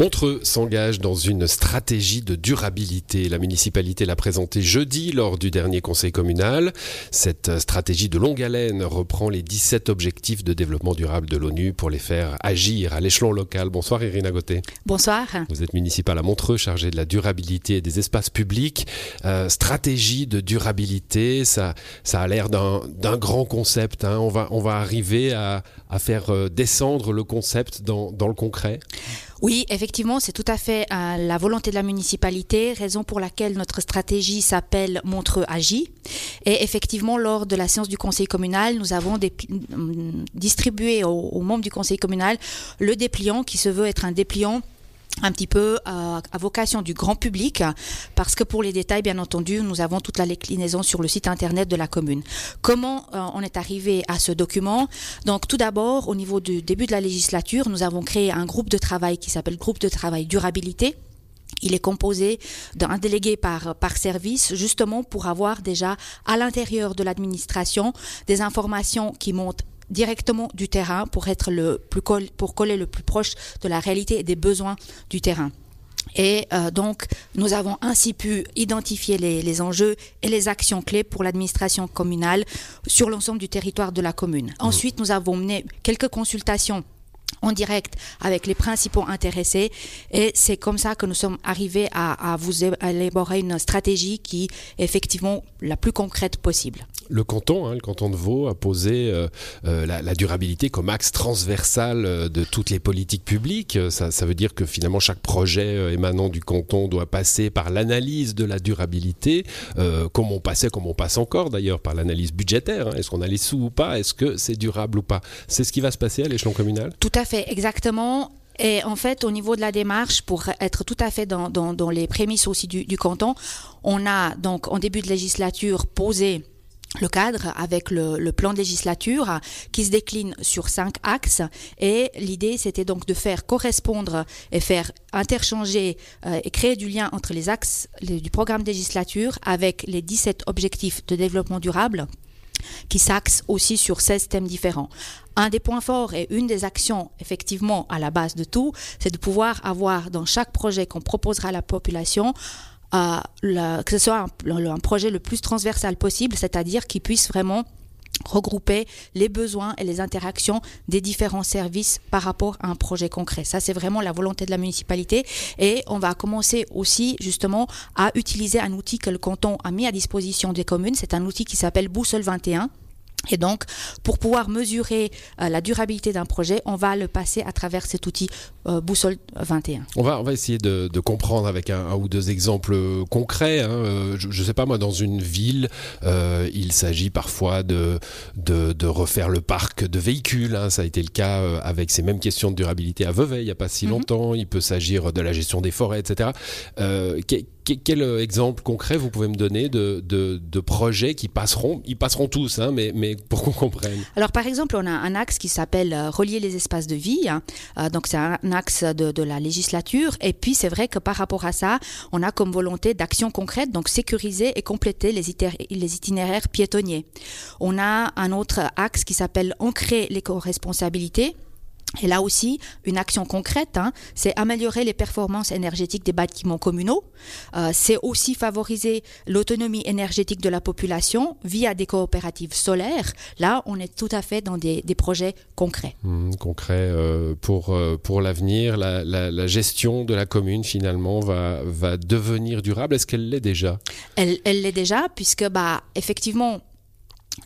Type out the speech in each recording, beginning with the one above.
Montreux s'engage dans une stratégie de durabilité. La municipalité l'a présentée jeudi lors du dernier conseil communal. Cette stratégie de longue haleine reprend les 17 objectifs de développement durable de l'ONU pour les faire agir à l'échelon local. Bonsoir Irina Gauthier. Bonsoir. Vous êtes municipal à Montreux, chargé de la durabilité et des espaces publics. Euh, stratégie de durabilité, ça, ça a l'air d'un grand concept. Hein. On, va, on va arriver à, à faire euh, descendre le concept dans, dans le concret? Oui, effectivement, c'est tout à fait euh, la volonté de la municipalité, raison pour laquelle notre stratégie s'appelle Montreux Agit. Et effectivement, lors de la séance du conseil communal, nous avons distribué aux membres du conseil communal le dépliant qui se veut être un dépliant un petit peu à, vocation du grand public, parce que pour les détails, bien entendu, nous avons toute la déclinaison sur le site internet de la commune. Comment euh, on est arrivé à ce document? Donc, tout d'abord, au niveau du début de la législature, nous avons créé un groupe de travail qui s'appelle Groupe de travail durabilité. Il est composé d'un délégué par, par service, justement pour avoir déjà à l'intérieur de l'administration des informations qui montent directement du terrain pour être le plus pour coller le plus proche de la réalité et des besoins du terrain. Et euh, donc, nous avons ainsi pu identifier les, les enjeux et les actions clés pour l'administration communale sur l'ensemble du territoire de la commune. Mmh. Ensuite, nous avons mené quelques consultations en direct avec les principaux intéressés. Et c'est comme ça que nous sommes arrivés à, à vous élaborer une stratégie qui est effectivement la plus concrète possible. Le canton, hein, le canton de Vaud, a posé euh, euh, la, la, durabilité comme axe transversal euh, de toutes les politiques publiques. Ça, ça veut dire que finalement chaque projet émanant du canton doit passer par l'analyse de la durabilité, euh, comme on passait, comme on passe encore d'ailleurs, par l'analyse budgétaire. Hein. Est-ce qu'on a les sous ou pas? Est-ce que c'est durable ou pas? C'est ce qui va se passer à l'échelon communal? Tout à fait, exactement. Et en fait, au niveau de la démarche, pour être tout à fait dans, les prémices aussi du, canton, on a donc en début de législature posé le cadre avec le, plan de législature qui se décline sur cinq axes et l'idée c'était donc de faire correspondre et faire interchanger euh, et créer du lien entre les axes du programme de législature avec les 17 objectifs de développement durable qui s'axe aussi sur 16 thèmes différents. Un des points forts et une des actions effectivement à la base de tout, c'est de pouvoir avoir dans chaque projet qu'on proposera à la population euh, que ce soit un, un projet le plus transversal possible, c'est-à-dire qui puisse vraiment regrouper les besoins et les interactions des différents services par rapport à un projet concret. Ça, c'est vraiment la volonté de la municipalité et on va commencer aussi justement à utiliser un outil que le canton a mis à disposition des communes. C'est un outil qui s'appelle Boussole 21 et donc, pour pouvoir mesurer euh, la durabilité d'un projet, on va le passer à travers cet outil euh, Boussole 21. On va, on va essayer de, de comprendre avec un, un, ou deux exemples concrets. Hein. Euh, je ne sais pas, moi, dans une ville, euh, il s'agit parfois de, de, de, refaire le parc de véhicules. Hein. Ça a été le cas euh, avec ces mêmes questions de durabilité à Vevey il n'y a pas si mm -hmm. longtemps. Il peut s'agir de la gestion des forêts, etc. Euh, quel exemple concret vous pouvez me donner de, de, projets qui passeront? Ils passeront tous, hein, mais, mais pour qu'on comprenne. Alors, par exemple, on a un axe qui s'appelle euh, Relier les espaces de vie. Hein. Euh, donc, c'est un axe de, la législature. Et puis, c'est vrai que par rapport à ça, on a comme volonté d'action concrète, donc sécuriser et compléter les, les itinéraires piétonniers. On a un autre axe qui s'appelle Ancrer l'éco-responsabilité. Et là aussi, une action concrète, hein, c'est améliorer les performances énergétiques des bâtiments communaux. Euh, c'est aussi favoriser l'autonomie énergétique de la population via des coopératives solaires. Là, on est tout à fait dans des, des projets concrets. Mmh, concret euh, pour, euh, pour l'avenir, la, la, la, gestion de la commune finalement va, va devenir durable. Est-ce qu'elle l'est déjà? Elle l'est déjà, puisque bah, effectivement,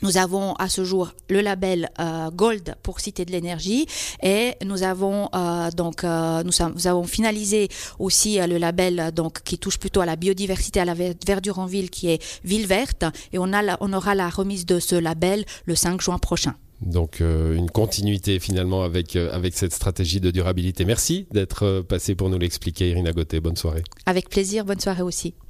Nous avons à ce jour le label euh, Gold pour Cité de l'énergie et nous avons euh, donc euh, nous, nous avons finalisé aussi le label donc qui touche plutôt à la biodiversité à la verdure en ville qui est ville verte et on a la, on aura la remise de ce label le 5 juin prochain. Donc euh, une continuité finalement avec, euh, avec cette stratégie de durabilité. Merci d'être euh, passé pour nous l'expliquer Irina Gauthier. Bonne soirée. Avec plaisir, bonne soirée aussi.